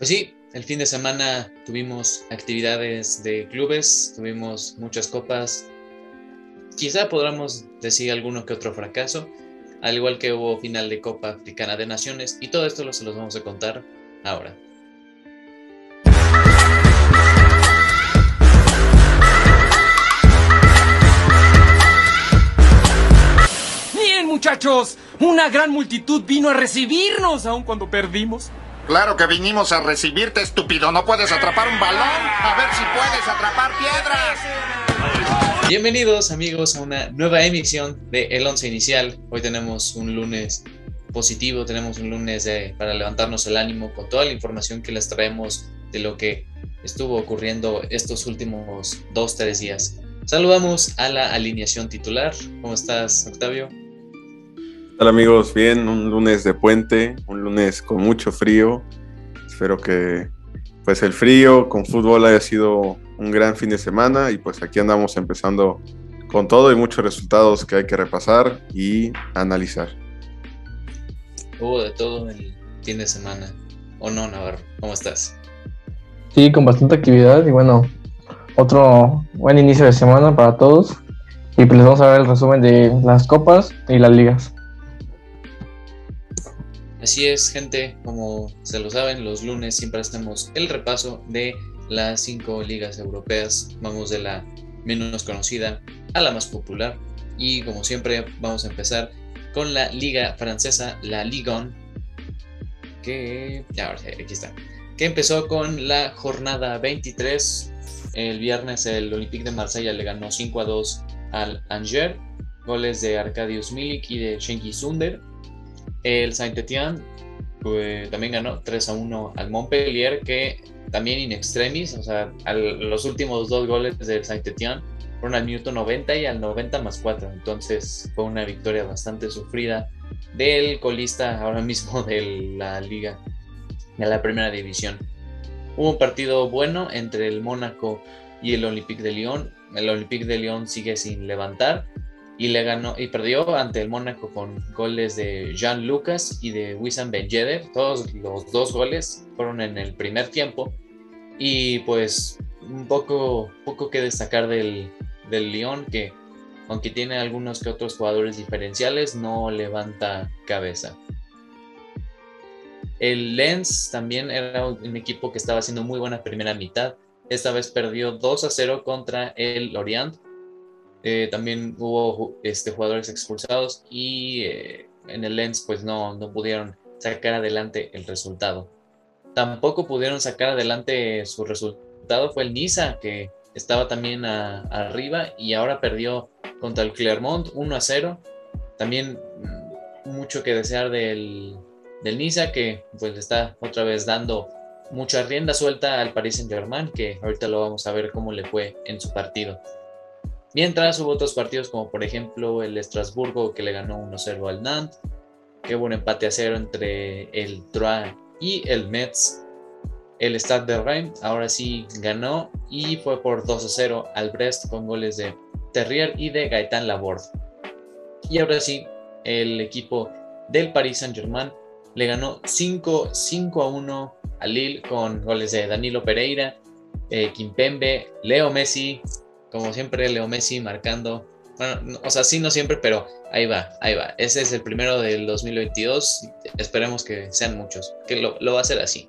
Pues sí, el fin de semana tuvimos actividades de clubes, tuvimos muchas copas. Quizá podamos decir alguno que otro fracaso, al igual que hubo final de Copa Africana de Naciones, y todo esto se los vamos a contar ahora. Bien, muchachos, una gran multitud vino a recibirnos aun cuando perdimos. Claro que vinimos a recibirte, estúpido. No puedes atrapar un balón. A ver si puedes atrapar piedras. Bienvenidos amigos a una nueva emisión de El Once Inicial. Hoy tenemos un lunes positivo, tenemos un lunes para levantarnos el ánimo con toda la información que les traemos de lo que estuvo ocurriendo estos últimos dos, tres días. Saludamos a la alineación titular. ¿Cómo estás, Octavio? Hola amigos? Bien, un lunes de puente, un lunes con mucho frío. Espero que pues el frío con fútbol haya sido un gran fin de semana y pues aquí andamos empezando con todo y muchos resultados que hay que repasar y analizar. Hubo de todo el fin de semana. ¿O no, Navarro? ¿Cómo estás? Sí, con bastante actividad y bueno, otro buen inicio de semana para todos. Y pues les vamos a ver el resumen de las copas y las ligas. Así es, gente, como se lo saben, los lunes siempre hacemos el repaso de las cinco ligas europeas. Vamos de la menos conocida a la más popular. Y como siempre, vamos a empezar con la liga francesa, la Ligue 1, que ya, aquí está, que empezó con la jornada 23. El viernes el Olympique de Marsella le ganó 5 a 2 al Angers, goles de Arkadiusz Milik y de Shenki Sunder. El Saint-Étienne pues, también ganó 3 a 1 al Montpellier, que también in extremis, o sea, los últimos dos goles del Saint-Étienne fueron al minuto 90 y al 90 más 4. Entonces fue una victoria bastante sufrida del colista ahora mismo de la liga, de la primera división. Hubo un partido bueno entre el Mónaco y el Olympique de Lyon. El Olympique de Lyon sigue sin levantar y le ganó y perdió ante el Mónaco con goles de Jean Lucas y de Wissam Ben Yedder. Todos los dos goles fueron en el primer tiempo y pues un poco, poco que destacar del, del Lyon que aunque tiene algunos que otros jugadores diferenciales no levanta cabeza. El Lens también era un equipo que estaba haciendo muy buena primera mitad. Esta vez perdió 2 a 0 contra el Lorient eh, también hubo este, jugadores expulsados y eh, en el Lens pues no, no pudieron sacar adelante el resultado. Tampoco pudieron sacar adelante su resultado fue el Niza que estaba también arriba y ahora perdió contra el Clermont 1 a 0. También mm, mucho que desear del, del Niza que pues está otra vez dando mucha rienda suelta al Paris Saint Germain que ahorita lo vamos a ver cómo le fue en su partido. Mientras hubo otros partidos como por ejemplo el Estrasburgo que le ganó 1-0 al Nantes, que hubo un empate a cero entre el Troyes y el Metz. El Stade de Reims ahora sí ganó y fue por 2-0 al Brest con goles de Terrier y de Gaetan Laborde. Y ahora sí, el equipo del Paris Saint-Germain le ganó 5, 5 a 1 a Lille con goles de Danilo Pereira, eh, Leo Messi, como siempre, Leo Messi marcando. Bueno, o sea, sí, no siempre, pero ahí va, ahí va. Ese es el primero del 2022. Esperemos que sean muchos, que lo, va a hacer así.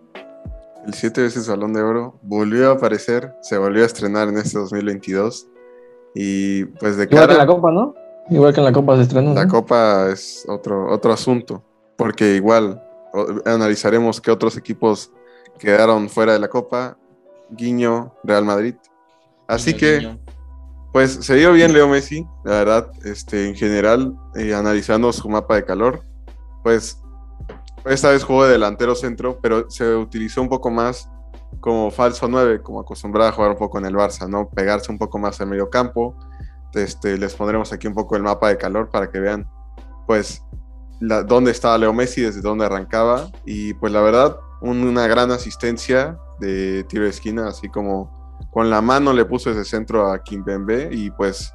El siete veces Balón de Oro volvió a aparecer, se volvió a estrenar en este 2022. Y pues de Igual que en la Copa, ¿no? Igual que en la Copa se estrenó. La Copa es otro, otro asunto, porque igual analizaremos qué otros equipos quedaron fuera de la Copa. Guiño, Real Madrid. Así que, pues se dio bien Leo Messi, la verdad, este, en general, eh, analizando su mapa de calor, pues esta vez jugó de delantero centro, pero se utilizó un poco más como falso 9, como acostumbraba a jugar un poco en el Barça, ¿no? Pegarse un poco más al medio campo. Este, les pondremos aquí un poco el mapa de calor para que vean, pues, dónde estaba Leo Messi, desde dónde arrancaba. Y pues la verdad, una gran asistencia de tiro de esquina, así como con la mano le puso ese centro a Kimpembe y pues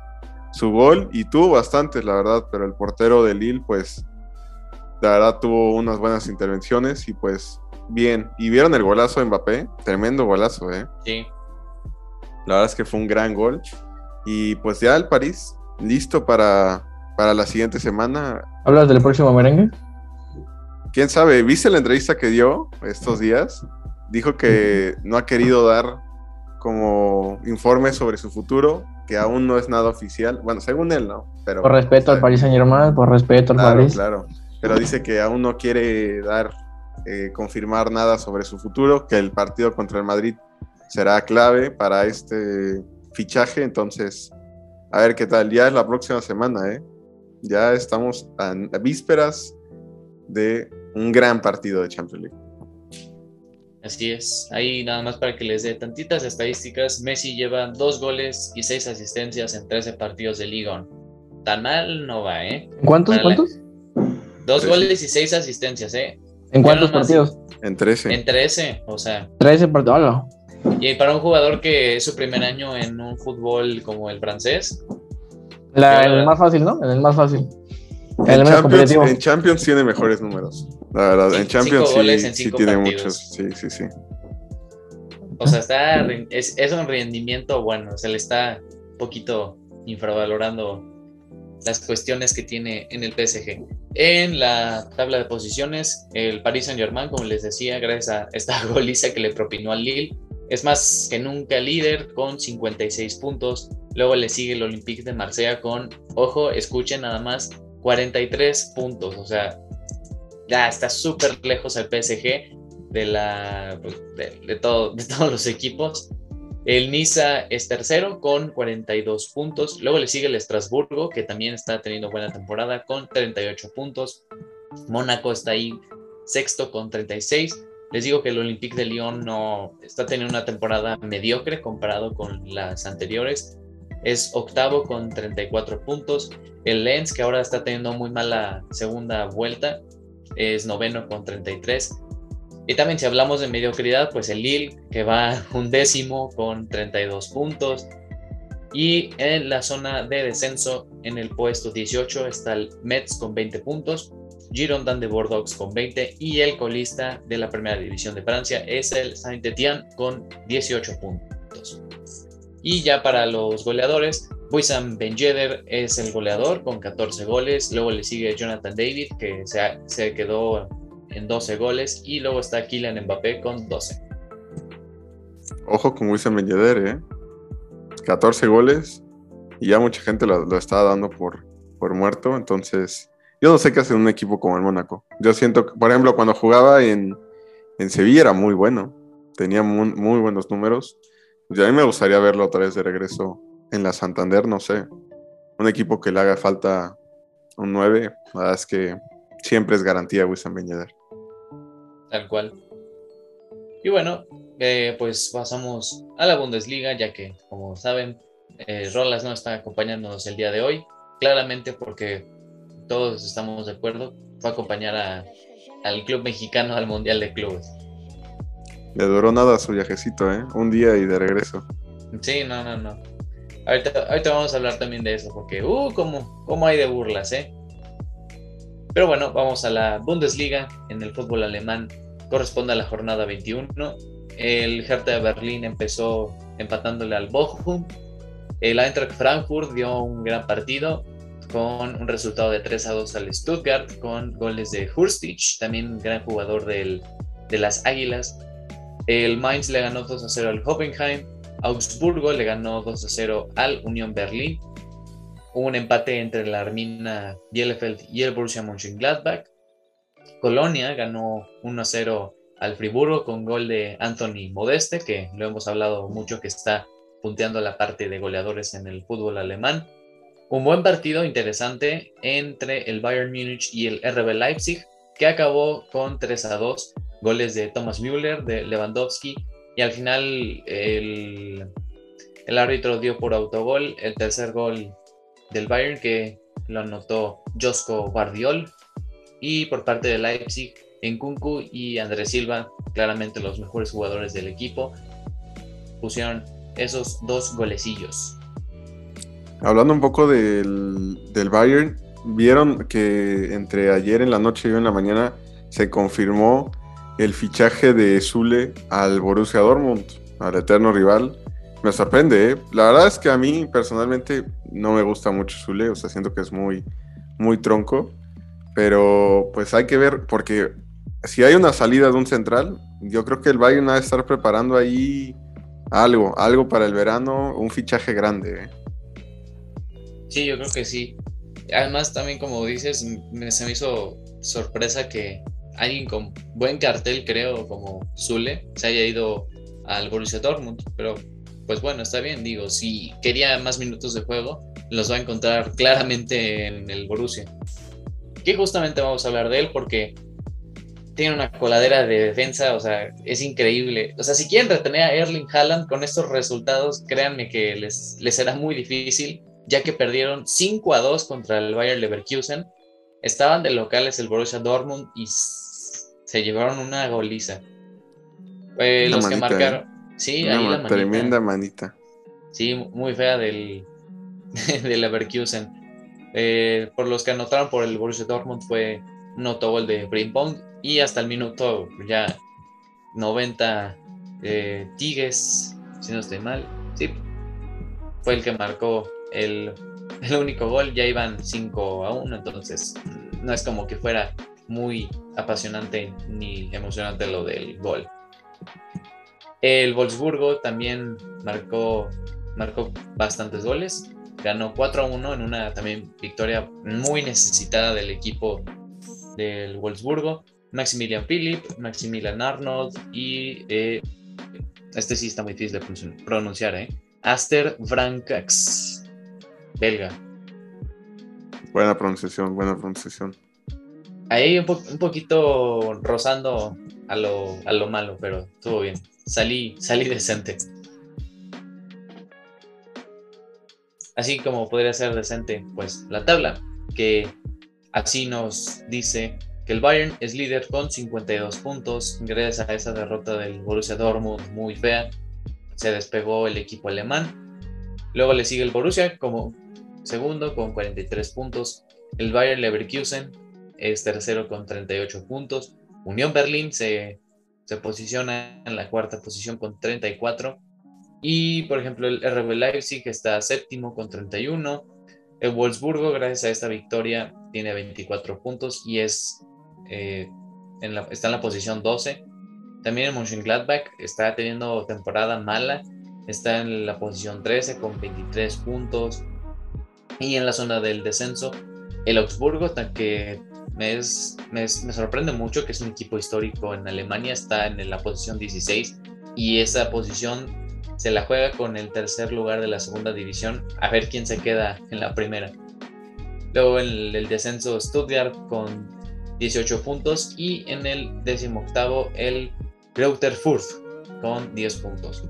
su gol y tuvo bastantes, la verdad, pero el portero de Lille pues la verdad tuvo unas buenas intervenciones y pues bien. ¿Y vieron el golazo de Mbappé? Tremendo golazo, ¿eh? Sí. La verdad es que fue un gran gol. Y pues ya el París, listo para, para la siguiente semana. ¿Hablas del próximo merengue? ¿Quién sabe? ¿Viste la entrevista que dio estos días? Dijo que no ha querido dar como informe sobre su futuro, que aún no es nada oficial. Bueno, según él, ¿no? Pero, Por respeto al Paris Saint Germain, por respeto al Claro, París. claro. Pero dice que aún no quiere dar, eh, confirmar nada sobre su futuro, que el partido contra el Madrid será clave para este fichaje. Entonces, a ver qué tal. Ya es la próxima semana, ¿eh? Ya estamos a, a vísperas de un gran partido de Champions League. Así es. Ahí nada más para que les dé tantitas estadísticas. Messi lleva dos goles y seis asistencias en 13 partidos de Liga. Tan mal no va, ¿eh? ¿Cuántos? Para la- ¿Cuántos? Dos goles y seis asistencias, ¿eh? ¿En cuántos partidos? En 13. En 13, o sea. 13 partidos. Y para un jugador que es su primer año en un fútbol como el francés, la- el más fácil, ¿no? El más fácil. En Champions, competitivo. en Champions tiene mejores números. La verdad, en Champions sí, en sí tiene partidos. muchos. Sí, sí, sí. o sea, está, es, es un rendimiento bueno, se le está un poquito infravalorando las cuestiones que tiene en el PSG. En la tabla de posiciones, el Paris Saint Germain, como les decía, gracias a esta goliza que le propinó al Lille, es más que nunca líder con 56 puntos. Luego le sigue el Olympique de Marsella con, ojo, escuchen nada más, 43 puntos. O sea, ya está súper lejos el PSG de, la, pues, de todos los equipos. El Niza es tercero con 42 puntos. Luego le sigue el Estrasburgo, que también está teniendo buena temporada con 38 puntos. Mónaco está ahí sexto con 36. Les digo que el Olympique de Lyon no está teniendo una temporada mediocre comparado con las anteriores. Es octavo con 34 puntos. El Lens, que ahora está teniendo muy mala segunda vuelta, es noveno con 33. Y también si hablamos de mediocridad, pues el Lille, que va un décimo con 32 puntos. Y en la zona de descenso, en el puesto 18, está el Metz con 20 puntos, Girondin de Bordeaux con 20 y el colista de la primera división de Francia es el Saint-Étienne con 18 puntos. Y ya para los goleadores, Wissam Ben Yedder es el goleador con 14 goles, luego le sigue Jonathan David que se, quedó en 12 goles y luego está Kylian Mbappé con 12. Ojo con Wissam Ben Yedder, ¿eh? 14 goles y ya mucha gente lo, lo está dando por, por muerto. Entonces, yo no sé qué hace un equipo como el Mónaco. Yo siento que, por ejemplo, cuando jugaba en, en Sevilla era muy bueno, tenía muy buenos números. Y a mí me gustaría verlo otra vez de regreso en la Santander, no sé. Un equipo que le haga falta un 9, la verdad es que siempre es garantía Wissam Ben Yedder. Tal cual. Y bueno, eh, pues pasamos a la Bundesliga, ya que, como saben, eh, Rolas no está acompañándonos el día de hoy, claramente porque todos estamos de acuerdo, fue a acompañar a, al club mexicano al Mundial de Clubes. Le duró nada su viajecito, ¿eh? Un día y de regreso. Sí, no, no, no. Ahorita, vamos a hablar también de eso, porque, uh, cómo, cómo hay de burlas, ¿eh? Pero bueno, vamos a la Bundesliga en el fútbol alemán. Corresponde a la jornada 21. El Hertha de Berlín empezó empatándole al Bochum. El Eintracht Frankfurt dio un gran partido con un resultado de 3 a 2 al Stuttgart con goles de Hurstich, también gran jugador del, de las Águilas. El Mainz le ganó 2 a 0 al Hoffenheim. Augsburgo le ganó 2 a 0 al Unión Berlín. Hubo un empate entre la Armina Bielefeld y el Borussia Mönchengladbach. Colonia ganó 1 a 0 al Friburgo con gol de Anthony Modeste, que lo hemos hablado mucho que está punteando la parte de goleadores en el fútbol alemán. Un buen partido interesante entre el Bayern Múnich y el RB Leipzig, que acabó con 3 a 2 goles de Thomas Müller, de Lewandowski, y al final el, el árbitro dio por autogol el tercer gol del Bayern, que lo anotó Josko Guardiol, y por parte de Leipzig, Nkunku y Andrés Silva, claramente los mejores jugadores del equipo, pusieron esos dos golecillos. Hablando un poco del, del Bayern, vieron que entre ayer en la noche y hoy en la mañana se confirmó el fichaje de Zule al Borussia Dortmund, al eterno rival. Me sorprende, ¿eh? La verdad es que a mí personalmente no me gusta mucho Zule, o sea, siento que es muy, muy tronco. Pero pues hay que ver, porque si hay una salida de un central, yo creo que el Bayern va a estar preparando ahí algo, algo para el verano, un fichaje grande. ¿eh? Sí, yo creo que sí. Además, también como dices, me, se me hizo sorpresa que alguien con buen cartel, creo, como Zule, se haya ido al Borussia Dortmund. Pero, pues bueno, está bien. Digo, si quería más minutos de juego, los va a encontrar claramente en el Borussia. Que justamente vamos a hablar de él porque tiene una coladera de defensa, o sea, es increíble. O sea, si quieren retener a Erling Haaland con estos resultados, créanme que les, les será muy difícil, ya que perdieron 5 a 2 contra el Bayer Leverkusen. Estaban de locales el Borussia Dortmund y se llevaron una goliza. Eh, los que marcaron. ¿eh? Sí, ahí la Tremenda manita. Sí, muy fea del, del Leverkusen. Eh, por los que anotaron por el Borussia Dortmund fue un autogol de Brimpong y hasta el minuto ya 90 eh, Tigues, si no estoy mal, sí, fue el que marcó el, el único gol, ya iban 5 a 1, entonces no es como que fuera muy apasionante ni emocionante lo del gol. El Wolfsburgo también marcó, marcó bastantes goles, ganó 4 a 1 en una también victoria muy necesitada del equipo del Wolfsburgo. Maximilian Philip, Maximilian Arnold y eh, este sí está muy difícil de pronunciar, ¿eh? Aster Francax, belga. Buena pronunciación, buena pronunciación. Ahí un, poquito rozando a lo, a lo, malo, pero estuvo bien. Salí, salí decente. Así como podría ser decente, pues la tabla, que así nos dice que el Bayern es líder con 52 puntos, gracias a esa derrota del Borussia Dortmund muy fea, se despegó el equipo alemán. Luego le sigue el Borussia como segundo con 43 puntos, el Bayern Leverkusen es tercero con 38 puntos, Unión Berlín se, se posiciona en la cuarta posición con 34 y por ejemplo el RB Leipzig está séptimo con 31, el Wolfsburgo gracias a esta victoria tiene 24 puntos y es eh, está en la posición 12. También el Mönchengladbach está teniendo temporada mala, está en la posición 13 con 23 puntos. Y en la zona del descenso, el Augsburgo, que me, me, sorprende mucho que es un equipo histórico en Alemania, está en la posición 16 y esa posición se la juega con el tercer lugar de la segunda división, a ver quién se queda en la primera. Luego en el descenso Stuttgart con 18 puntos y en el décimo octavo el Greuther con 10 puntos.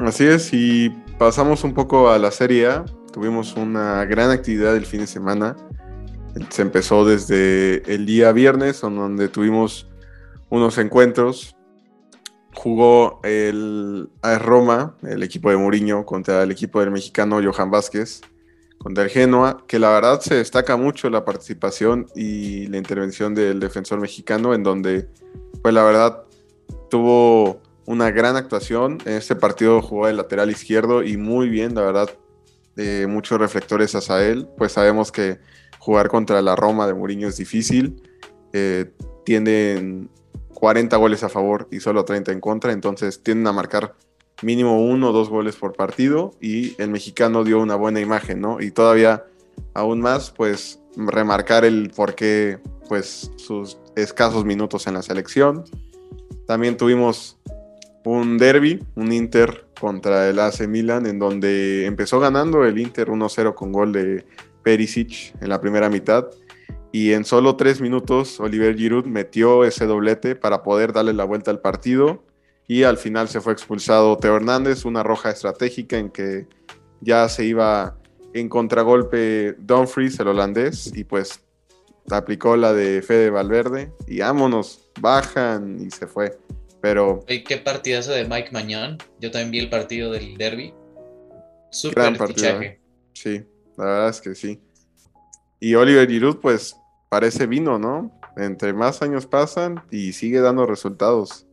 Así es, y pasamos un poco a la Serie A. Tuvimos una gran actividad el fin de semana. Se empezó desde el día viernes, donde tuvimos unos encuentros. Jugó el Roma, el equipo de Mourinho, contra el equipo del mexicano Johan Vázquez contra el Genoa, que la verdad se destaca mucho la participación y la intervención del defensor mexicano, en donde, pues la verdad, tuvo una gran actuación. En este partido jugó el lateral izquierdo y muy bien, la verdad, eh, muchos reflectores hacia él, pues sabemos que jugar contra la Roma de Mourinho es difícil. Eh, tienen 40 goles a favor y solo 30 en contra, entonces tienden a marcar mínimo uno o dos goles por partido y el mexicano dio una buena imagen, ¿no? Y todavía aún más, pues remarcar el por qué, pues sus escasos minutos en la selección. También tuvimos un derby, un Inter contra el AC Milan, en donde empezó ganando el Inter 1-0 con gol de Perisic en la primera mitad. Y en solo tres minutos, Oliver Giroud metió ese doblete para poder darle la vuelta al partido y al final se fue expulsado Teo Hernández, una roja estratégica en que ya se iba en contragolpe Dumfries, el holandés, y pues aplicó la de Fede Valverde y vámonos, bajan y se fue. Pero. ¿Qué partidazo de Mike Mañón? Yo también vi el partido del derby. Super gran partido. ¿eh? Sí, la verdad es que sí. Y Oliver Giroud, pues parece vino, ¿no? entre más años pasan y sigue dando resultados.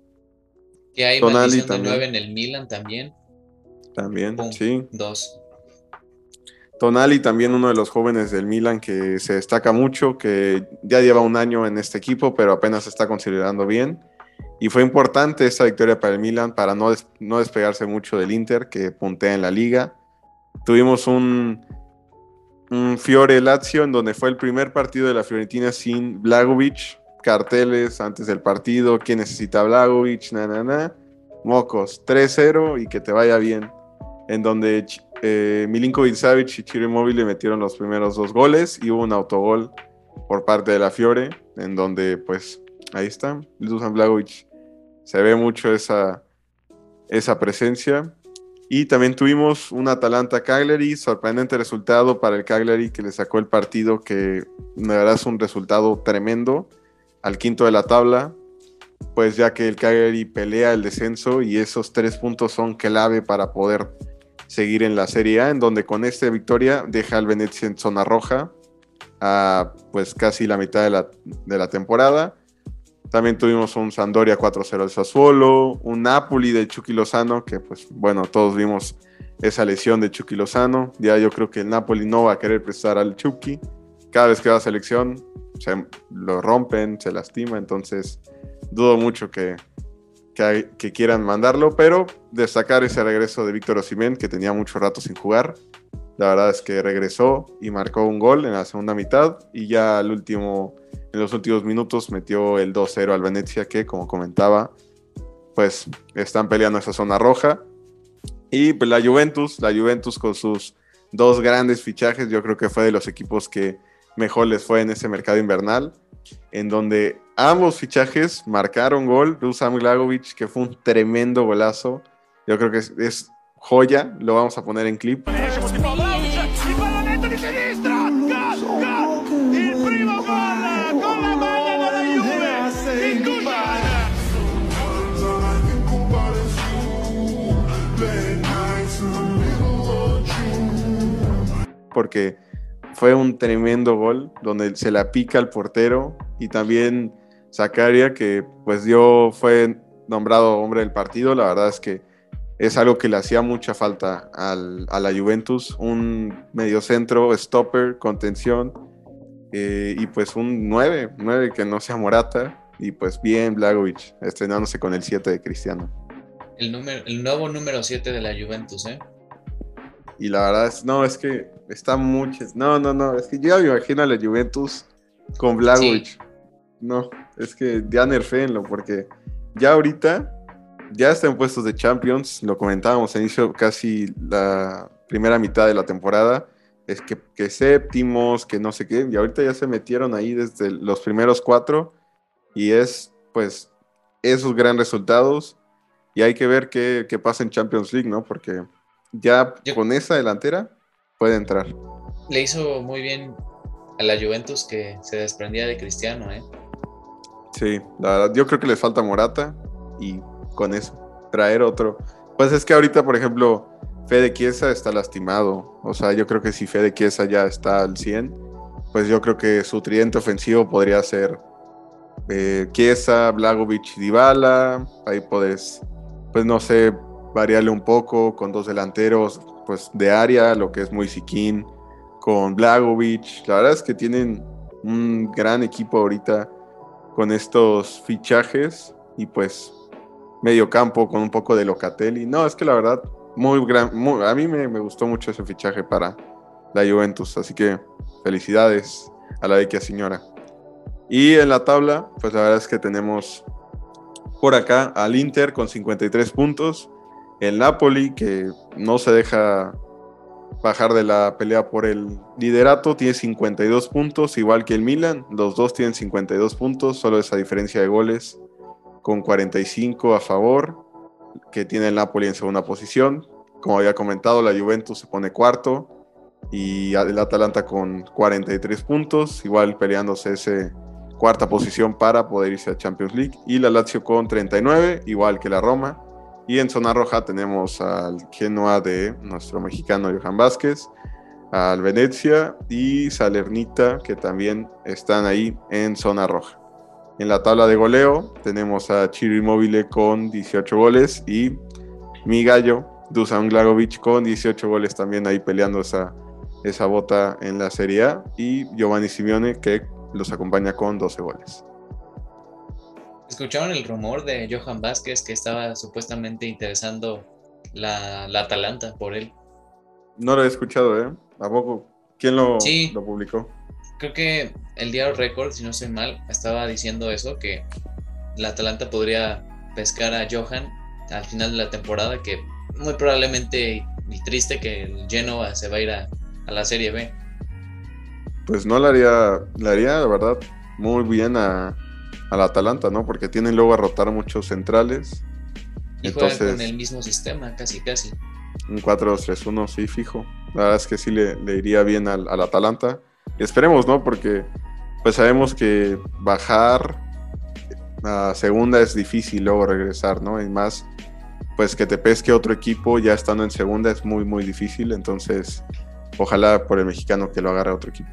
Que hay Tonali de también. 9 en el Milan también. También, Pum, sí. Dos. Tonali también uno de los jóvenes del Milan que se destaca mucho, que ya lleva un año en este equipo, pero apenas se está considerando bien. Y fue importante esta victoria para el Milan para no, des- no despegarse mucho del Inter, que puntea en la liga. Tuvimos un Fiore Lazio, en donde fue el primer partido de la Fiorentina sin Blagovic. Carteles antes del partido, quién necesita Blagovic. Mocos, 3-0 y que te vaya bien. En donde eh, Milinkovic Savic y Chiro Immobile le metieron los primeros dos goles y hubo un autogol por parte de la Fiore, en donde pues ahí está, Dusan Blagovic. Se ve mucho esa, esa presencia. Y también tuvimos un Atalanta Cagliari, sorprendente resultado para el Cagliari que le sacó el partido que de verdad es un resultado tremendo al quinto de la tabla, pues ya que el Cagliari pelea el descenso y esos tres puntos son clave para poder seguir en la Serie A, en donde con esta victoria deja al Venezia en zona roja a pues casi la mitad de la, de la temporada. También tuvimos un Sampdoria 4-0 al Sassuolo, un Napoli de Chucky Lozano, que pues bueno, todos vimos esa lesión de Chucky Lozano. Ya yo creo que el Napoli no va a querer prestar al Chucky. Cada vez que va a selección se lo rompen, se lastima, entonces dudo mucho que, que, que quieran mandarlo, pero destacar ese regreso de Víctor Osimhen, que tenía mucho rato sin jugar. La verdad es que regresó y marcó un gol en la segunda mitad y ya al último, en los últimos minutos metió el 2-0 al Venecia, que como comentaba, pues están peleando esa zona roja. Y pues, la Juventus, la Juventus con sus dos grandes fichajes, yo creo que fue de los equipos que mejor les fue en ese mercado invernal, en donde ambos fichajes marcaron gol. Dusan Glagovic, que fue un tremendo golazo. Yo creo que es, es joya, lo vamos a poner en clip. Porque fue un tremendo gol donde se la pica al portero y también Zakaria que pues dio fue nombrado hombre del partido. La verdad es que es algo que le hacía mucha falta al- a la Juventus un mediocentro stopper contención eh, y pues un 9 9 que no sea Morata. Y pues bien Blagovic estrenándose con el 7 de Cristiano. El, el nuevo número 7 de la Juventus, ¿eh? Y la verdad es, no, es que está mucho. No, no, no, es que yo ya me imagino a la Juventus con Blagovic. No, es que ya nerfeenlo, porque ya ahorita ya está en puestos de Champions, lo comentábamos al inicio casi la primera mitad de la temporada, es que, que séptimos, que no sé qué, y ahorita ya se metieron ahí desde los primeros cuatro, y es pues esos gran resultados, y hay que ver qué, qué pasa en Champions League, ¿no? Porque ya Yo- con esa delantera puede entrar. Le hizo muy bien a la Juventus que se desprendía de Cristiano, ¿eh? Sí, la verdad, yo creo que les falta Morata y con eso, traer otro. Pues es que ahorita, por ejemplo, Fede Chiesa está lastimado. O sea, yo creo que si Fede Chiesa ya está al 100, pues yo creo que su tridente ofensivo podría ser eh, Chiesa, Blagovic, Dybala. Ahí puedes, pues no sé, variarle un poco con dos delanteros, pues de área, lo que es muy Siquín, con Blagovic. La verdad es que tienen un gran equipo ahorita con estos fichajes y pues medio campo con un poco de Locatelli. No, es que la verdad, muy gran, a mí me, me gustó mucho ese fichaje para la Juventus, así que felicidades a la vecchia señora. Y en la tabla, pues la verdad es que tenemos por acá al Inter con 53 puntos, el Napoli que no se deja bajar de la pelea por el liderato, tiene 52 puntos, igual que el Milan, los dos tienen 52 puntos, solo esa diferencia de goles, con 45 a favor, que tiene el Napoli en segunda posición. Como había comentado, la Juventus se pone cuarto y el Atalanta con 43 puntos, igual peleándose ese cuarta posición para poder irse a Champions League. Y la Lazio con 39, igual que la Roma. Y en zona roja tenemos al Genoa de nuestro mexicano Johan Vázquez, al Venecia y Salernita, que también están ahí en zona roja. En la tabla de goleo tenemos a Chiro Immobile con 18 goles y mi gallo, Dusan Glagovic, con 18 goles también ahí peleando esa, esa bota en la Serie A. Y Giovanni Simeone que los acompaña con 12 goles. ¿Escucharon el rumor de Johan Vázquez que estaba supuestamente interesando la, la Atalanta por él? No lo he escuchado, ¿eh? ¿A poco? ¿Quién lo, Sí. lo publicó? Creo que el diario Record, si no soy mal, estaba diciendo eso, que la Atalanta podría pescar a Johan al final de la temporada, que muy probablemente y triste que el Genoa se va a ir a, a la Serie B. Pues no le haría, le haría, la verdad, muy bien a, al Atalanta, ¿no? Porque tienen luego a rotar muchos centrales. Y Entonces- con el mismo sistema, casi casi. Un 4-2-3-1, sí, fijo. La verdad es que sí le, le iría bien al, al Atalanta. Y esperemos, ¿no? Porque pues sabemos que bajar a segunda es difícil luego regresar, ¿no? Y más, pues que te pesque otro equipo ya estando en segunda es muy, muy difícil. Entonces, ojalá por el mexicano que lo agarre otro equipo.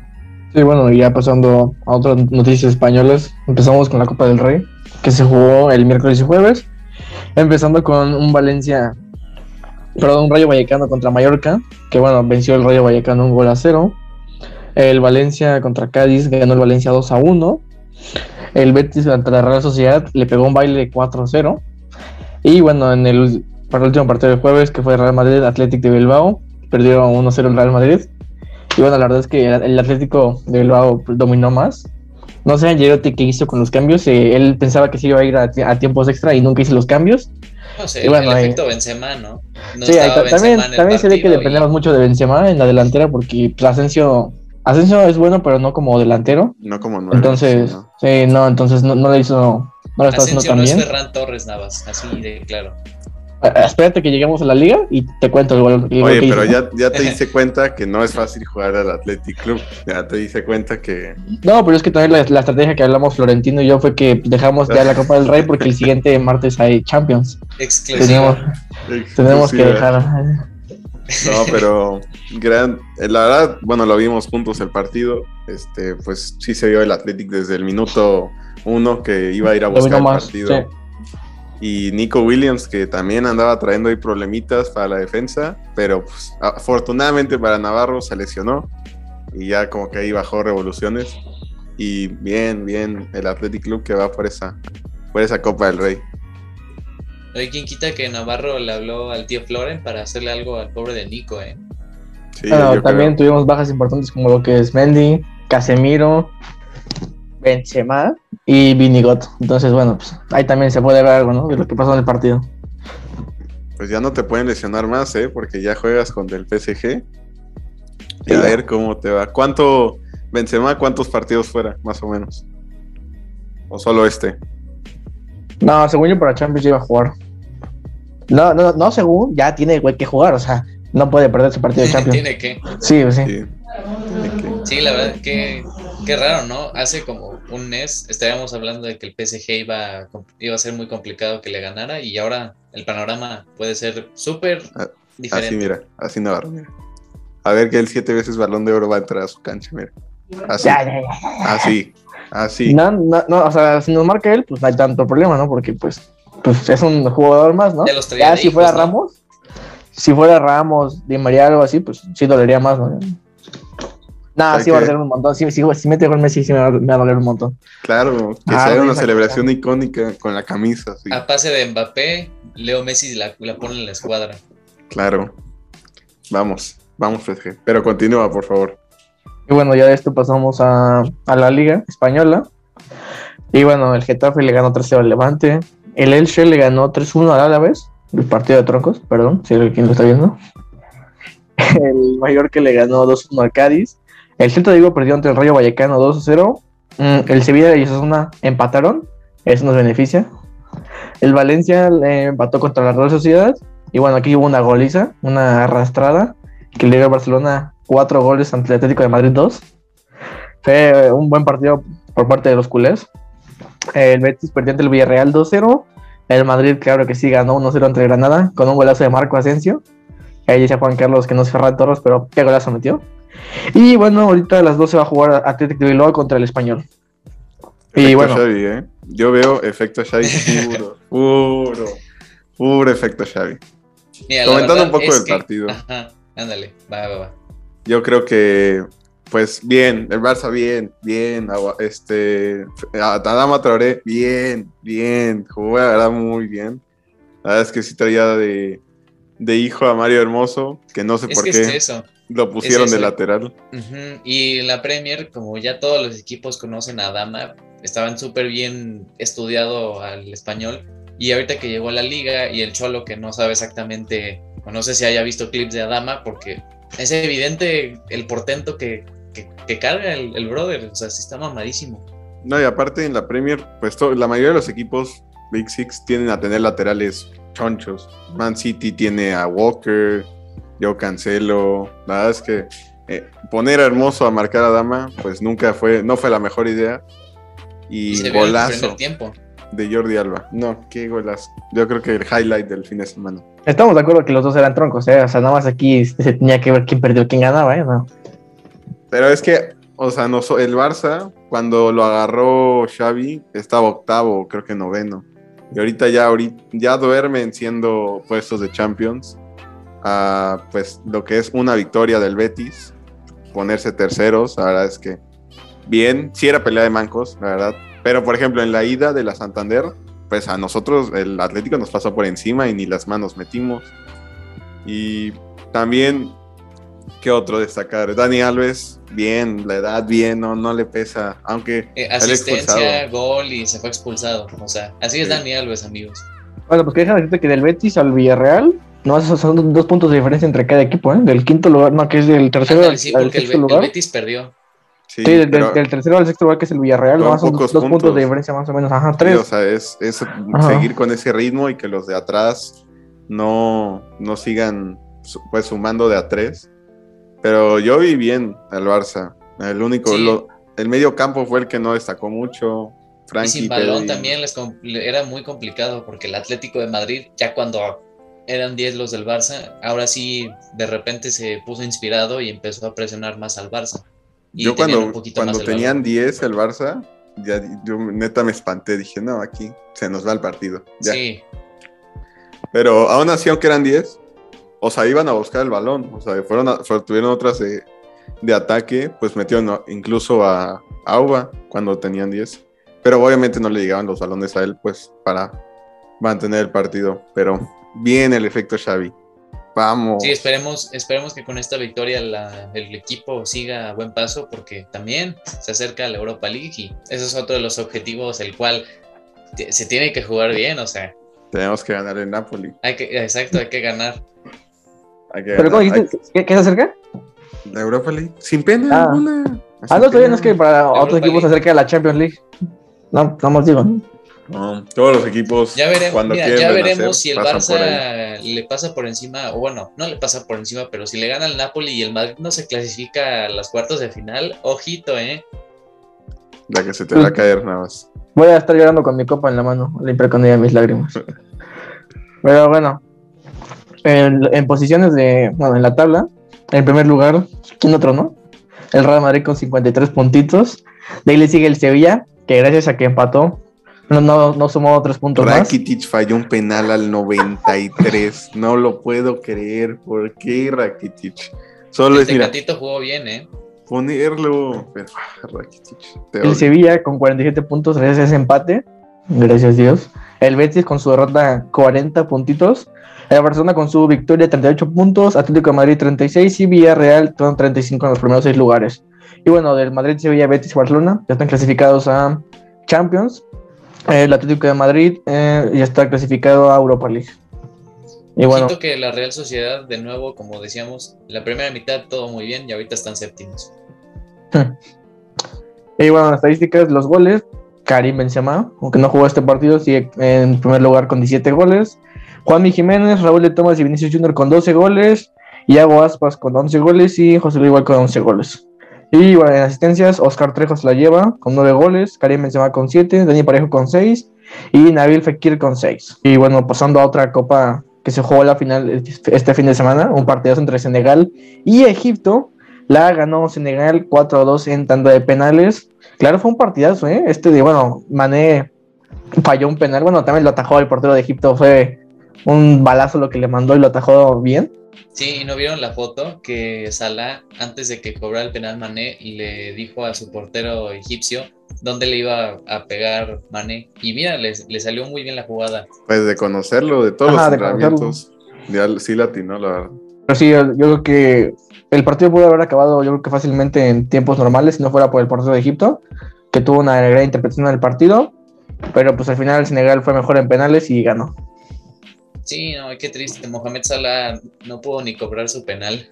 Sí, bueno, ya pasando a otras noticias españolas, empezamos con la Copa del Rey, que se jugó el miércoles y jueves, empezando con un Valencia, perdón, un Rayo Vallecano contra Mallorca, que bueno, venció el Rayo Vallecano un gol a cero. El Valencia contra Cádiz ganó el Valencia 2 a 1. El Betis contra la Real Sociedad le pegó un baile 4 a 0. Y bueno, en el, para el último partido del jueves, que fue Real Madrid Athletic de Bilbao, perdió 1 a 0 el Real Madrid. Y bueno, la verdad es que el Atlético de Bilbao dominó más. No sé Angelotti qué hizo con los cambios. eh, él pensaba que se iba a ir a, ti- a tiempos extra y nunca hizo los cambios. No sé, Y bueno, el ahí- efecto Benzema, ¿no? No sí, también, Benzema en el también se ve que y- dependemos mucho de Benzema en la delantera porque pues, Asensio, Asensio es bueno, pero no como delantero. No como nueve. Entonces, sí, ¿no? sí, no, entonces no, no le hizo, no lo está haciendo Asensio tan no es. Ferran Torres Navas, así de claro. Eh, Espérate que lleguemos a la liga y te cuento el gol. el gol Oye, que pero ya, ya te diste cuenta que no es fácil jugar al Athletic Club. Ya te diste cuenta que No, pero es que también la, la estrategia que hablamos Florentino y yo fue que dejamos ya la Copa del Rey porque el siguiente martes hay Champions. Tenemos, Exclusiva. tenemos que Exclusiva. dejar. No, pero gran, eh, la verdad, bueno, lo vimos juntos el partido. Este, pues sí se vio el Athletic desde el minuto uno que iba a ir a buscar el partido. sí. Y Nico Williams, que también andaba trayendo ahí problemitas para la defensa, pero pues, afortunadamente para Navarro se lesionó y ya como que ahí bajó revoluciones. Y bien, bien, el Athletic Club que va por esa, por esa Copa del Rey. Oye, ¿quién quita que Navarro le habló al tío Floren para hacerle algo al pobre de Nico, eh? Sí, Bueno, también creo. tuvimos bajas importantes como lo que es Mendy, Casemiro, Benzema y Vinigot. Entonces, bueno, pues ahí también se puede ver algo, ¿no? De lo que pasó en el partido. Pues ya no te pueden lesionar más, ¿eh? Porque ya juegas contra el PSG. Y Sí, a ver cómo te va. ¿Cuánto, Benzema, cuántos partidos fuera, más o menos? ¿O solo este? No, según yo para Champions iba a jugar. No, no, no, según ya tiene güey, que jugar, o sea, no puede perder su partido de Champions. Tiene que. Sí, sí. Sí. Tiene que- Sí, la verdad que qué raro, ¿no? Hace como un mes estábamos hablando de que el PSG iba a, iba a ser muy complicado que le ganara y ahora el panorama puede ser súper Ah, Así, diferente. mira, así Navarro, mira. A ver que el siete veces balón de oro va a entrar a su cancha, mira. Así, Ya, ya, ya. así, así. No, no, no, o sea, si nos marca él, pues no hay tanto problema, ¿no? Porque pues, pues es un jugador más, ¿no? Ya los traía Ya si fuera. Ramos, si fuera Ramos, Di María, algo así, pues sí dolería más, ¿no? Nah, Hay sí va a doler un montón. Sí, sí, si mete gol Messi, sí me va, me va a doler un montón. Claro, que Ah, se haga güey, una celebración icónica con la camisa, sí. A pase de Mbappé, Leo Messi la, la pone en la escuadra. Claro. Vamos, vamos, PSG. Pero continúa, por favor. Y bueno, ya de esto pasamos a, a la Liga Española. Y bueno, el Getafe le ganó 3-0 al Levante. El Elche le ganó 3-1 al Alavés. El partido de troncos, perdón, si alguien lo está viendo. El Mallorca le ganó 2-1 al Cádiz. El Celta de Vigo perdió ante el Rayo Vallecano 2-0. Mm, El Sevilla y Osasuna empataron. Eso nos beneficia. El Valencia le empató contra la Real Sociedad. Y bueno, aquí hubo una goliza, una arrastrada, que le dio a Barcelona cuatro goles ante el Atlético de Madrid 2. Fue un buen partido por parte de los culés. El Betis perdió ante el Villarreal 2-0. El Madrid, claro que sí, ganó 1-0 ante Granada con un golazo de Marco Asensio. Ahí dice Juan Carlos que no es Ferran Torres, pero qué golazo metió. Y bueno, ahorita a las 12 va a jugar Atlético de Bilbao contra el Español. Y bueno, Xavi, ¿eh? Yo veo efecto Xavi puro, puro, puro efecto Xavi. Mira, Comentando un poco del que- partido. Ajá, ándale, va, va, va. Yo creo que, pues bien, el Barça bien, bien, este, Adama Traoré bien, bien, jugó la verdad muy bien. La verdad es que sí traía de, de hijo a Mario Hermoso, que no sé Es por que qué es eso. Lo pusieron es de lateral. Y la Premier, como ya todos los equipos conocen a Dama, estaban súper bien estudiado al español. Y ahorita que llegó a la liga y el Cholo que no sabe exactamente, o no sé si haya visto clips de Adama, porque es evidente el portento que, que- que carga el, el brother. O sea, sí está mamadísimo. No, y aparte en la Premier, pues la mayoría de los equipos Big Six tienden a tener laterales chonchos. Man City tiene a Walker, yo Cancelo. La verdad es que eh, poner a Hermoso a marcar a Dama, pues nunca fue, no fue la mejor idea. Y, Y, se el golazo tiempo. de Jordi Alba. No, qué golazo. Yo creo que el highlight del fin de semana. estamos de acuerdo que los dos eran troncos, ¿eh? O sea, nada más aquí se tenía que ver quién perdió, quién ganaba, ¿eh? No. Pero es que, o sea, no, el Barça, cuando lo agarró Xavi, estaba octavo, creo que noveno. Y ahorita ya, ahorita, ya duermen siendo puestos de Champions. A, pues lo que es una victoria del Betis, ponerse terceros, la verdad es que bien, sí era pelea de mancos, la verdad. Pero por ejemplo, en la ida de la Santander, pues a nosotros el Atlético nos pasó por encima y ni las manos metimos. Y también ¿Qué otro destacar? Dani Alves, bien, la edad bien, no, no le pesa, aunque Eh, asistencia, expulsado. gol y se fue expulsado. O sea, así es Sí. Dani Alves, amigos. Bueno, pues que déjame decirte que del Betis al Villarreal, no, esos son dos puntos de diferencia entre cada equipo, ¿eh? Del quinto lugar, no, que es del tercero Ándale, al, sí, al porque el, sexto el lugar. Betis perdió. Sí, Sí, del, pero- del tercero al sexto lugar, que es el Villarreal, Son nomás son dos puntos. puntos. de diferencia más o menos. Ajá, sí, tres. o sea, es, es Ajá. seguir con ese ritmo y que los de atrás no, no sigan pues sumando de a tres. Pero yo vi bien al Barça. El único, Sí. lo- el medio campo fue el que no destacó mucho. Y sin balón también les era muy complicado porque el Atlético de Madrid, ya cuando eran 10 los del Barça, ahora sí de repente se puso inspirado y empezó a presionar más al Barça. Y Yo cuando, cuando tenían balón. 10 el Barça, ya, yo neta me espanté. Dije, no, aquí se nos va el partido. Ya. Sí, Pero aún así, aunque eran 10, o sea, iban a buscar el balón. O sea, fueron a- tuvieron otras de, de ataque, pues metieron incluso a Auba cuando tenían 10. Pero obviamente no le llegaban los balones a él, pues para mantener el partido. Pero bien el efecto Xavi. Vamos. sí, esperemos, esperemos que con esta victoria la- el equipo siga a buen paso porque también se acerca a la Europa League y eso es otro de los objetivos el cual se tiene que jugar bien, o sea, Tenemos que ganar el Napoli. hay que, exacto, hay que ganar. Hay que ¿Pero cómo dijiste? ¿Qué, qué se acerca? La Europa League. Sin pena Ah. alguna. Ah, no, todavía no es que para otros equipos se acerca a la Champions League. No, no más digo. Todos los equipos. Ya veremos, cuando mira, quieren ya veremos si el. Barça le pasa por encima, o bueno, no le pasa por encima, pero si le gana al Napoli y el Madrid no se clasifica a las cuartos de final, ojito, ¿eh? La que se te va a caer nada más. Voy a estar llorando con mi copa en la mano, limpiar con ella mis lágrimas. Pero bueno, en, en posiciones de, bueno, en la tabla, en primer lugar, ¿quién otro, no? El Real Madrid con 53 puntitos. De ahí le sigue el Sevilla, que gracias a que empató, no, no, no sumó tres puntos más. Rakitic falló un penal al 93. No lo puedo creer. ¿Por qué Rakitic? Solo El es, mira, Tecatito jugó bien, ¿eh? ponerlo. Pero, ah, Rakitic. te El odio. Sevilla con 47 puntos gracias a ese empate. Gracias a Dios. El Betis con su derrota 40 puntitos. El Barcelona con su victoria 38 puntos. Atlético de Madrid 36 y Villarreal con 35 en los primeros seis lugares. Y bueno, del Madrid, Sevilla, Betis y Barcelona ya están clasificados a Champions. El Atlético de Madrid eh, ya está clasificado a Europa League. Y bueno, Ojito que la Real Sociedad, de nuevo, como decíamos, la primera mitad todo muy bien y ahorita están séptimos. Y bueno, en estadísticas, los goles, Karim Benzema, aunque no jugó este partido, sigue en primer lugar con 17 goles. Juanmi Jiménez, Raúl de Tomás y Vinicius Junior con 12 goles. Iago Aspas con 11 goles y José Luis igual con 11 goles. Y bueno, en asistencias, Oscar Trejo se la lleva con 9 goles, Karim Benzema con 7, Dani Parejo con 6 y Nabil Fekir con 6. Y bueno, pasando a otra copa que se jugó la final este fin de semana, un partido entre Senegal y Egipto. La ganó Senegal 4 a 2 en tanda de penales. Claro, fue un partidazo, ¿eh? Este de, bueno, Mané falló un penal, bueno, también lo atajó el portero de Egipto, fue un balazo lo que le mandó y lo atajó bien. Sí, ¿y no vieron la foto que Salah, antes de que cobrara el penal Mané, le dijo a su portero egipcio dónde le iba a pegar Mané? Y mira, le, le salió muy bien la jugada. Pues de conocerlo, de todos Ajá, los de entrenamientos. Sí latinó, la verdad. Pero sí, yo, yo creo que el partido pudo haber acabado, yo creo que fácilmente en tiempos normales, si no fuera por el portero de Egipto, que tuvo una gran interpretación del partido. Pero pues al final el Senegal fue mejor en penales y ganó. Sí, no, qué triste. Mohamed Salah no pudo ni cobrar su penal.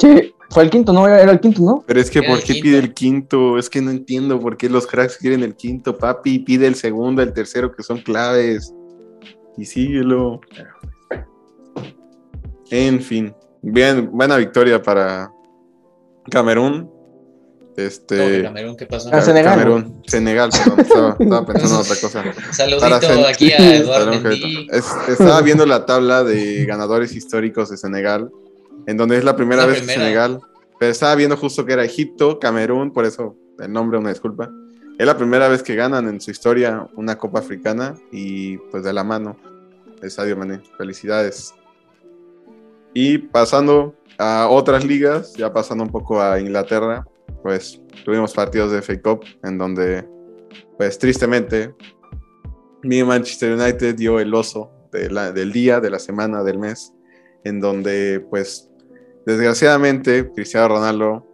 Sí, fue el quinto, ¿no? Era era el quinto, ¿no? Pero es que, Era ¿por qué quinto. pide el quinto? Es que no entiendo por qué los cracks quieren el quinto, papi. Pide el segundo, el tercero, que son claves. Y síguelo. En fin. Bien, buena victoria para Camerún. ¿Cómo que Este. Camerún, ¿qué pasó? Ah, Senegal. Camerún. Senegal, perdón. Estaba, estaba pensando en otra cosa. Saludito Sen- aquí a Eduardo. Es- estaba viendo la tabla de ganadores históricos de Senegal, en donde es la primera La vez que primera. Senegal, pero estaba viendo justo que era Egipto, Camerún, por eso el nombre, una disculpa. Es la primera vez que ganan en su historia una Copa Africana y pues de la mano de Sadio Mané. Felicidades. Y pasando a otras ligas, ya pasando un poco a Inglaterra, pues tuvimos partidos de FA Cup en donde, pues tristemente, mi Manchester United dio el oso de la- del día, de la semana, del mes, en donde, pues, desgraciadamente, Cristiano Ronaldo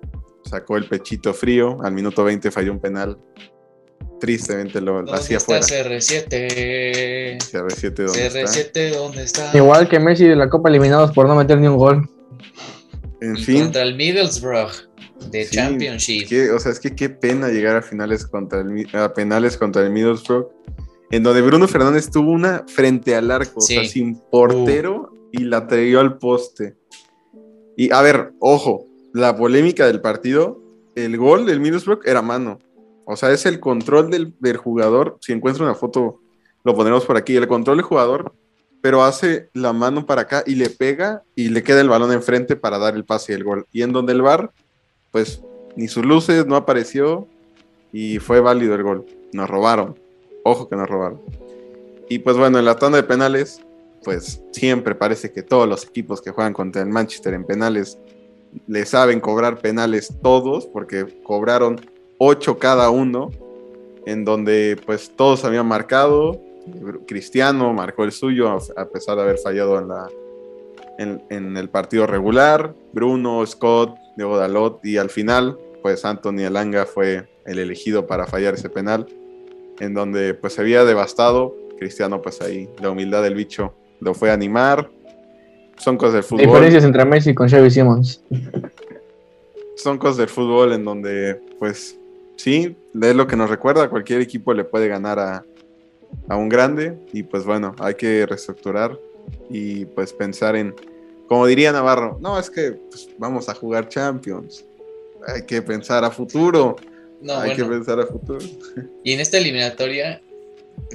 sacó el pechito frío, al minuto 20 falló un penal, tristemente lo ¿Dónde hacía está fuera. CR7? CR7, ¿dónde está? CR7, ¿dónde está? Igual que Messi de la Copa eliminados por no meter ni un gol. En Y fin, Contra el Middlesbrough de Sí, Championship. que- o sea, es que qué pena llegar a finales contra el, a penales contra el Middlesbrough, en donde Bruno Fernández tuvo una frente al arco, o sea, sin portero y la trayó al poste. Y a ver, ojo, la polémica del partido, el gol del Middlesbrough era mano. O sea, es el control del, del jugador. Si encuentro una foto, lo pondremos por aquí. El control del jugador, pero hace la mano para acá y le pega y le queda el balón enfrente para dar el pase y el gol. Y en donde el VAR, pues ni sus luces no apareció y fue válido el gol. Nos robaron. Ojo que nos robaron. Y pues bueno, en la tanda de penales, pues siempre parece que todos los equipos que juegan contra el Manchester en penales le saben cobrar penales todos, porque cobraron ocho cada uno, en donde pues todos habían marcado. Cristiano marcó el suyo a, pesar de haber fallado en, la, en el partido regular. Bruno, Scott, Diego Dalot y al final pues Anthony Elanga fue el elegido para fallar ese penal, en donde pues se había devastado. Cristiano pues ahí, la humildad del bicho lo fue a animar. Son cosas del fútbol Diferencias entre Messi con Xavi Simons. son cosas del fútbol en donde, pues, sí, es lo que nos recuerda. Cualquier equipo le puede ganar a, a un grande. Y pues bueno, hay que reestructurar y pues pensar en, como diría Navarro, no, es que pues, vamos a jugar Champions. Hay que pensar a futuro. No, hay que pensar a futuro. Y en esta eliminatoria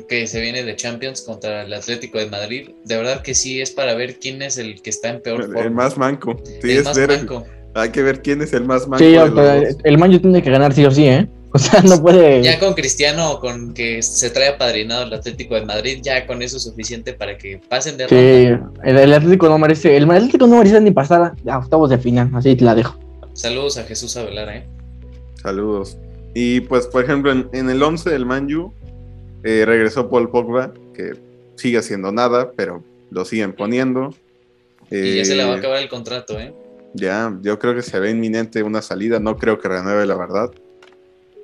que se viene de Champions contra el Atlético de Madrid, de verdad que sí es para ver quién es el que está en peor El, forma. el más manco. Sí, El es más ver- manco. hay que ver quién es el más manco. Sí, de los pero dos. el Manju tiene que ganar sí o sí, ¿eh? O sea, no puede. Ya con Cristiano, con que se trae apadrinado el Atlético de Madrid, ya con eso es suficiente para que pasen de ronda. Sí, el, el Atlético no merece. El Atlético no merece ni pasar a octavos de final, así te la dejo. Saludos a Jesús Avelar, ¿eh? Saludos. Y pues, por ejemplo, en, en el 11 del Manju eh, regresó Paul Pogba, que sigue haciendo nada, pero lo siguen poniendo. Y ya se le va a Eh, acabar el contrato, ¿eh? Ya, yo creo que se ve inminente una salida, no creo que renueve la verdad.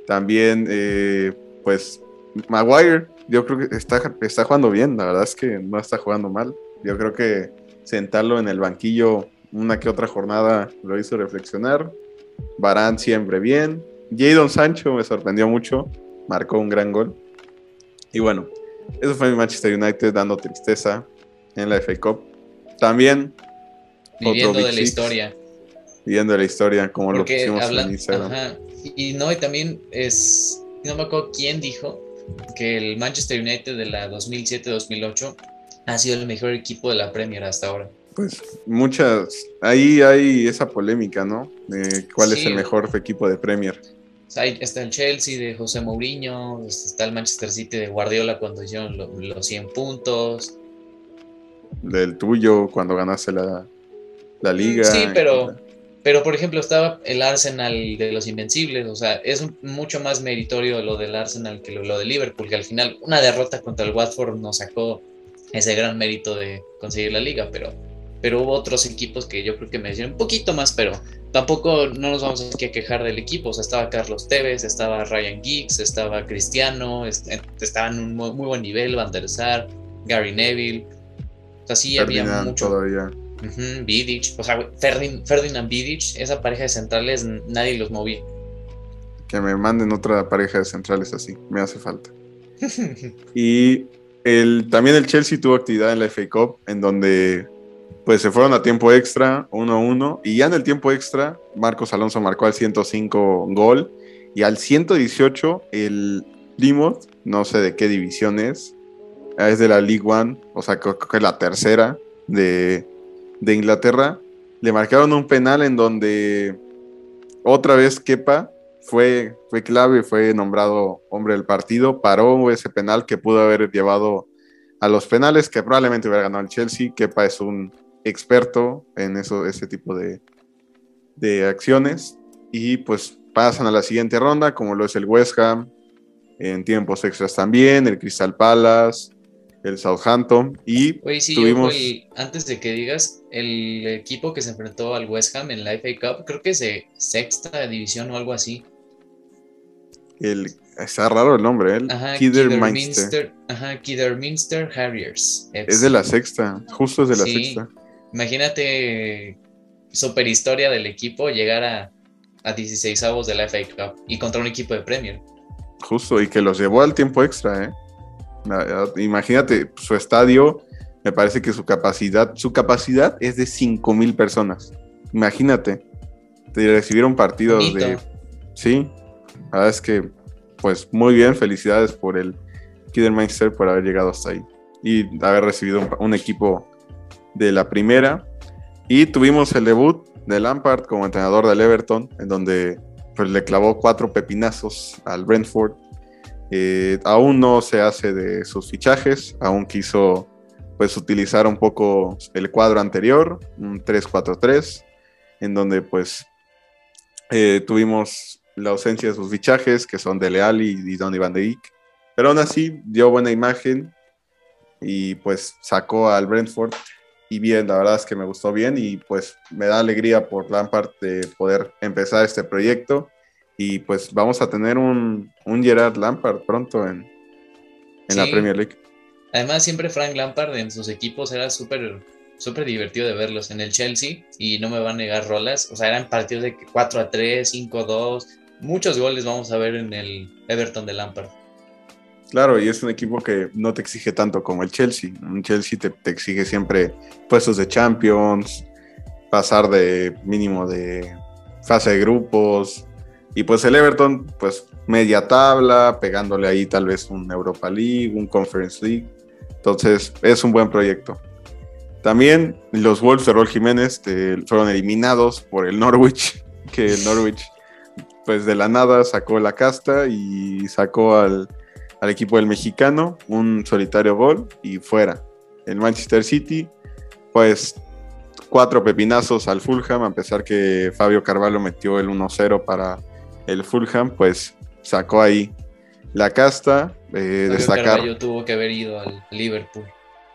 También, eh, pues, Maguire, yo creo que está, está jugando bien, la verdad es que no está jugando mal. Yo creo que sentarlo en el banquillo una que otra jornada lo hizo reflexionar. Barán siempre bien. Jadon Sancho me sorprendió mucho, marcó un gran gol. Y bueno, eso fue mi Manchester United dando tristeza en la FA Cup. También Viviendo de la Six. historia. Viendo la historia como lo pusimos en hablan, Instagram. ajá. Y no, y también es, no me acuerdo quién dijo que el Manchester United de la 2007-2008 ha sido el mejor equipo de la Premier hasta ahora. Pues muchas, ahí hay esa polémica, ¿no? De cuál es el mejor equipo de Premier. Ahí está el Chelsea de José Mourinho, está el Manchester City de Guardiola cuando hicieron lo- los 100 puntos. Del tuyo, cuando ganaste la, la liga. Sí, pero, pero por ejemplo estaba el Arsenal de los Invencibles, o sea, es un- mucho más meritorio lo del Arsenal que lo, lo de Liverpool, que al final una derrota contra el Watford nos sacó ese gran mérito de conseguir la liga, pero, pero hubo otros equipos que yo creo que merecieron un poquito más, pero tampoco no nos vamos a quejar del equipo, o sea, estaba Carlos Tevez, estaba Ryan Giggs, estaba Cristiano, est- estaba en un muy, muy buen nivel, Van der Sar, Gary Neville, o sea, sí había mucho... todavía. Ujú, Vidic, o sea, Ferdin- Ferdinand Vidic, esa pareja de centrales nadie los movía. Que me manden otra pareja de centrales así, me hace falta. Y el, también el Chelsea tuvo actividad en la FA Cup, en donde pues se fueron a tiempo extra, 1-1, y ya en el tiempo extra, Marcos Alonso marcó al 105 gol, y al 118 el Plymouth, no sé de qué división es, es de la League One, o sea, creo que es la tercera de, de Inglaterra, le marcaron un penal en donde otra vez Kepa fue, fue clave, fue nombrado hombre del partido, paró ese penal que pudo haber llevado a los penales, que probablemente hubiera ganado el Chelsea. Kepa es un experto en eso, ese tipo de, de acciones. Y pues pasan a la siguiente ronda, como lo es el West Ham, en tiempos extras también, el Crystal Palace, el Southampton. Y Oye, sí, tuvimos... el- antes de que digas, el equipo que se enfrentó al West Ham en la FA Cup, creo que es de sexta división o algo así. El, está raro el nombre, ¿eh? Ajá, Kidderminster. Kidderminster, ajá, Kidderminster Harriers. Es de la sexta, justo es de la Sí. sexta. Imagínate super historia del equipo llegar a, a 16 avos de la FA Cup y contra un equipo de Premier. Justo, y que los llevó al tiempo extra, ¿eh? Na- Imagínate, su estadio, me parece que su capacidad, su capacidad es de 5 mil personas. Imagínate, de recibieron partidos Bonito. de... Sí, la verdad es que, pues muy bien, felicidades por el Kidderminster por haber llegado hasta ahí y haber recibido un, un equipo de la primera. Y tuvimos el debut de Lampard como entrenador del Everton, en donde pues, le clavó cuatro pepinazos al Brentford. Eh, aún no se hace de sus fichajes, aún quiso pues utilizar un poco el cuadro anterior, un 3-4-3, en donde pues eh, tuvimos la ausencia de sus fichajes, que son Dele Alli y Donny Van de Beek, pero aún así dio buena imagen y pues sacó al Brentford y bien, la verdad es que me gustó bien y pues me da alegría por Lampard de poder empezar este proyecto y pues vamos a tener un, un Gerard Lampard pronto en, en la. Premier League. Además, siempre Frank Lampard en sus equipos era súper súper divertido de verlos. En el Chelsea, y no me van a negar rolas, o sea, eran partidos de 4 a 3, 5 a 2. Muchos goles vamos a ver en el Everton de Lampard. Claro, y es un equipo que no te exige tanto como el Chelsea. Un Chelsea te, te exige siempre puestos de Champions, pasar de mínimo de fase de grupos. Y pues el Everton, pues media tabla, pegándole ahí tal vez un Europa League, un Conference League. Entonces es un buen proyecto. También los Wolves de Rol Jiménez eh, fueron eliminados por el Norwich, que el Norwich pues de la nada sacó la casta y sacó al, al equipo del mexicano, un solitario gol y fuera. El Manchester City, pues cuatro pepinazos al Fulham, a pesar que Fabio Carvalho metió el 1-0 para el Fulham, pues sacó ahí la casta, eh, Carvalho tuvo que haber ido al Liverpool,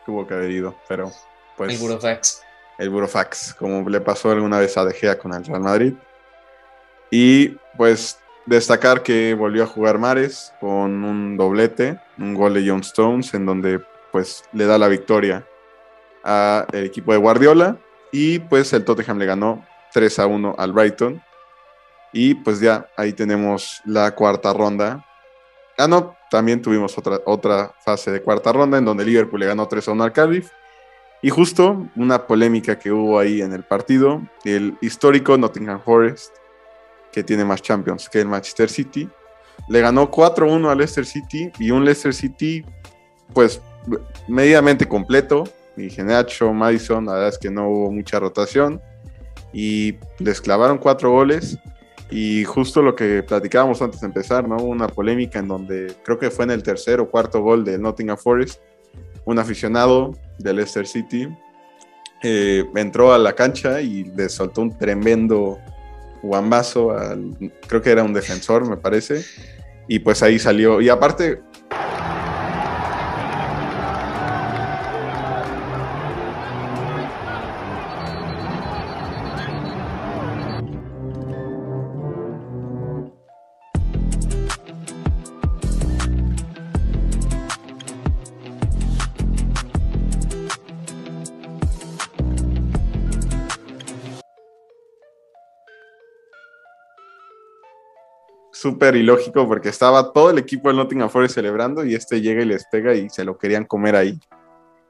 tuvo que haber ido, pero pues el Burofax. el Burofax, como le pasó alguna vez a De Gea con el Real Madrid. Y pues destacar que volvió a jugar Mares con un doblete, un gol de John Stones, en donde pues le da la victoria al equipo de Guardiola. Y pues el Tottenham le ganó 3 a 1 al Brighton. Y pues ya ahí tenemos la cuarta ronda. Ah, no, también tuvimos otra, otra fase de cuarta ronda en donde Liverpool le ganó 3 a 1 al Cardiff. Y justo una polémica que hubo ahí en el partido, el histórico Nottingham Forest, que tiene más Champions que el Manchester City, le ganó 4-1 al Leicester City y un Leicester City pues medianamente completo, y Genacho, Madison, la verdad es que no hubo mucha rotación y les clavaron cuatro goles Y justo lo que platicábamos antes de empezar, ¿no? Una polémica en donde creo que fue en el tercer o cuarto gol de Nottingham Forest, un aficionado del Leicester City eh, entró a la cancha y le soltó un tremendo guambazo al, creo que era un defensor, me parece, y pues ahí salió. Y aparte, súper ilógico porque estaba todo el equipo del Nottingham Forest celebrando y este llega y les pega y se lo querían comer ahí.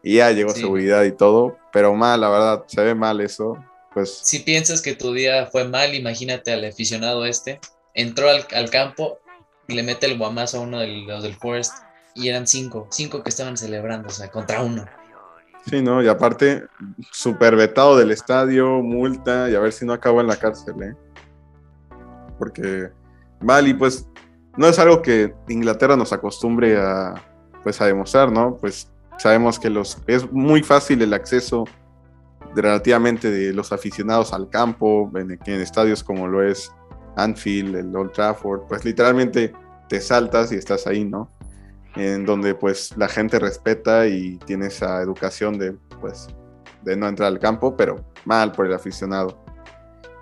Y ya llegó Sí. seguridad y todo, pero mal, la verdad, se ve mal eso. Pues Si piensas que tu día fue mal, imagínate al aficionado este. Entró al, al campo y le mete el guamazo a uno de los del Forest y eran cinco, cinco que estaban celebrando, o sea, contra uno. sí, ¿no? Y aparte, súper vetado del estadio, multa y a ver si no acabó en la cárcel, ¿eh? Porque mal y pues no es algo que Inglaterra nos acostumbre a, pues, a demostrar, ¿no? Pues sabemos que los, es muy fácil el acceso de- relativamente de los aficionados al campo, en, en estadios como lo es Anfield, el Old Trafford, pues literalmente te saltas y estás ahí, ¿no? En donde pues la gente respeta y tiene esa educación de pues de no entrar al campo, pero mal por el aficionado.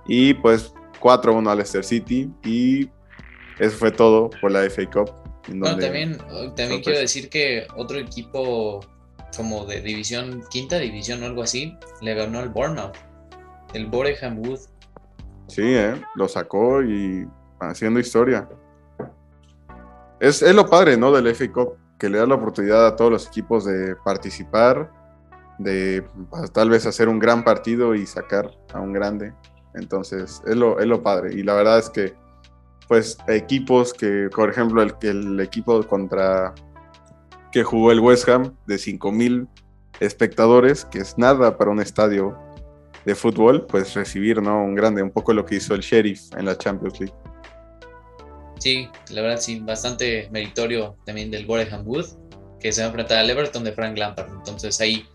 Y pues 4-1 al Leicester City y eso fue todo por la FA Cup. Bueno, también, oh, también quiero decir que otro equipo como de división, quinta división o algo así, le ganó al Bournemouth, el Boreham Wood. Sí, ¿eh? lo sacó y haciendo historia. Es, es lo padre, ¿no? Del FA Cup, que le da la oportunidad a todos los equipos de participar, de pues, tal vez hacer un gran partido y sacar a un grande. Entonces, es lo, es lo padre. Y la verdad es que, pues, equipos que, por ejemplo, el, el equipo contra que jugó el West Ham de 5000 espectadores, que es nada para un estadio de fútbol, pues recibir, ¿no? Un grande, un poco lo que hizo el Sheriff en la Champions League. Sí, la verdad sí, bastante meritorio también del Boreham Wood, que se va a enfrentar al Everton de Frank Lampard. Entonces ahí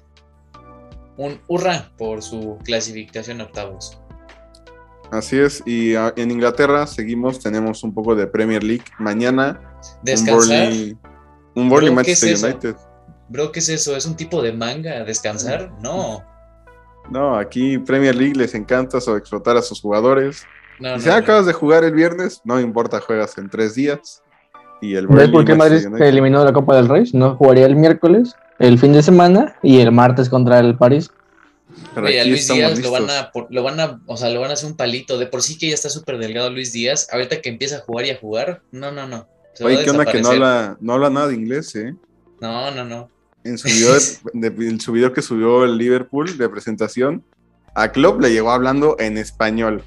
un hurra por su clasificación a octavos. Así es, y ah, en Inglaterra seguimos, tenemos un poco de Premier League. Mañana un Descansar. Un Burnley Bro, ¿qué es Manchester eso? United. Bro, ¿qué es eso? ¿Es un tipo de manga? ¿Descansar? No. No, aquí Premier League les encanta explotar a sus jugadores. No, Y no, si no. acabas de jugar el viernes, no importa, juegas en tres días. Y el ¿Ves por qué Madrid se eliminó de la Copa del Rey? No jugaría el miércoles, el fin de semana y el martes contra el París. Pero Oye, a Luis Díaz lo van, a, por- lo van a, o sea, lo van a hacer un palito. De por sí que ya está súper delgado Luis Díaz. Ahorita que empieza a jugar y a jugar, no, no, no. Se Oye, ¿qué onda que no habla, no habla nada de inglés, eh? No, no, no. En su video, de- de- en su video que subió el Liverpool de presentación, a Klopp le llegó hablando en español.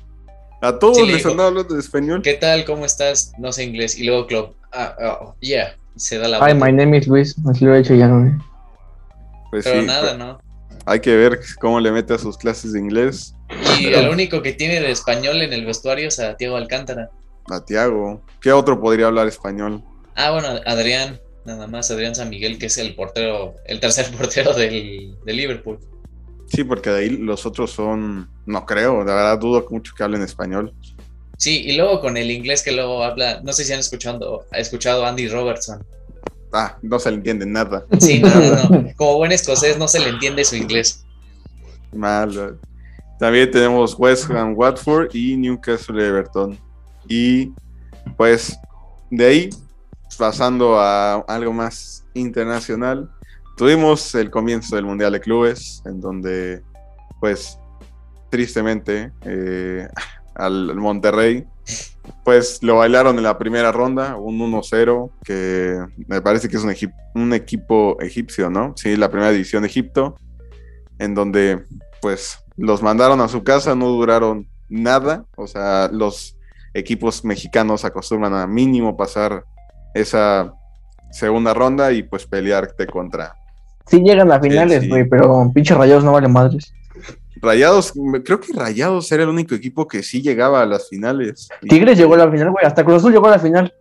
A todos Sí, le les andaba hablando en español. ¿Qué tal? ¿Cómo estás? No sé inglés. Y luego Club. Ah, oh, yeah. Se da la Hi, vuelta. my name is Luis. Así lo he hecho ya, ¿no? Pues Pero sí, nada, ¿no? Hay que ver cómo le mete a sus clases de inglés Y el único que tiene de español en el vestuario es a Tiago Alcántara. a Tiago. ¿Qué otro podría hablar español? Ah, bueno, Adrián. Nada más, Adrián San Miguel, que es el portero, el tercer portero del, del Liverpool. Sí, porque de ahí los otros son, no creo, la verdad dudo mucho que hablen español. Sí, y luego con el inglés que luego habla, no sé si han escuchado, ha escuchado Andy Robertson. Ah, no se le entiende nada. Sí, no, no, no. Como buen escocés no se le entiende su inglés. Mal. También tenemos West Ham, Watford y Newcastle Everton. Y pues de ahí, pasando a algo más internacional, tuvimos el comienzo del Mundial de Clubes, en donde pues tristemente eh, al Monterrey pues lo bailaron en la primera ronda, un 1-0, que me parece que es un, egip- un equipo egipcio, ¿no? Sí, la primera división de Egipto, en donde pues los mandaron a su casa, no duraron nada, o sea, los equipos mexicanos acostumbran a mínimo pasar esa segunda ronda y pues pelearte contra. Sí llegan a finales, sí. güey, pero pinche rayados no vale madres. Rayados, creo que Rayados era el único equipo que sí llegaba a las finales. Y- Tigres llegó a la final, güey. Hasta Cruz Azul llegó a la final.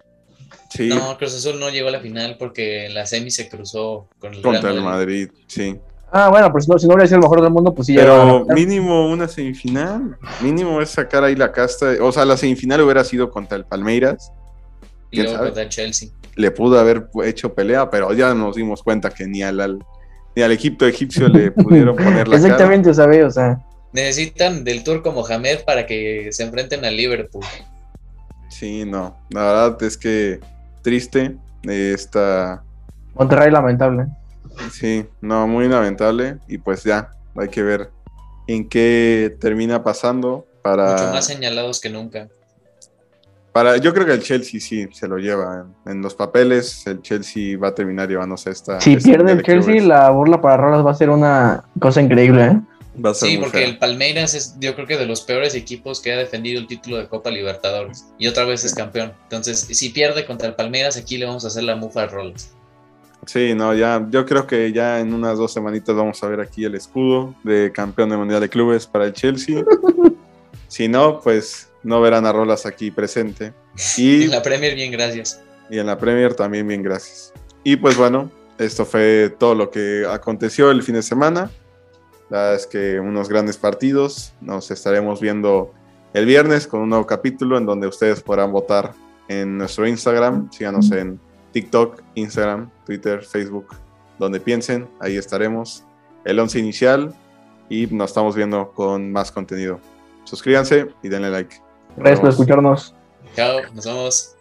Sí, No, Cruz Azul no llegó a la final porque en la semi se cruzó con el contra Real el Madrid. Madrid, sí. Ah, bueno, pues no, si no hubiera sido el mejor del mundo, pues sí llegaba a la Pero mínimo una semifinal. Mínimo es sacar ahí la casta. O sea, la semifinal hubiera sido contra el Palmeiras. Y ¿Quién luego sabe? contra el Chelsea. Le pudo haber hecho pelea, pero ya nos dimos cuenta que ni al, al- ni al Egipto egipcio le pudieron poner la cara. Exactamente, o sea, ve, o sea. Necesitan del turco Mohamed para que se enfrenten al Liverpool. Sí, no. La verdad es que triste. eh, Esta, Monterrey lamentable. sí, no, muy lamentable. Y pues ya, hay que ver en qué termina pasando para... Mucho más señalados que nunca. Para, yo creo que el Chelsea sí se lo lleva en, en los papeles. El Chelsea va a terminar llevándose esta. Si esta pierde el Chelsea, la burla para Rolas va a ser una cosa increíble, ¿eh? Va a ser Sí, porque fea. el Palmeiras es, yo creo que de los peores equipos que ha defendido el título de Copa Libertadores. Y otra vez es campeón. Entonces, si pierde contra el Palmeiras, aquí le vamos a hacer la mufa a Rollins. Sí, no, ya, yo creo que ya en unas dos semanitas vamos a ver aquí el escudo de campeón de Mundial de Clubes para el Chelsea. si no, pues no verán a Rolas aquí presente. Y, En la Premier, bien, gracias. y en la Premier también, bien, gracias. Y pues bueno, esto fue todo lo que aconteció el fin de semana. La verdad es que unos grandes partidos. Nos estaremos viendo el viernes con un nuevo capítulo en donde ustedes podrán votar en nuestro Instagram. Síganos en TikTok, Instagram, Twitter, Facebook, donde piensen. Ahí estaremos. El 11 inicial y nos estamos viendo con más contenido. Suscríbanse y denle like. Gracias por escucharnos. Chao, nos vemos.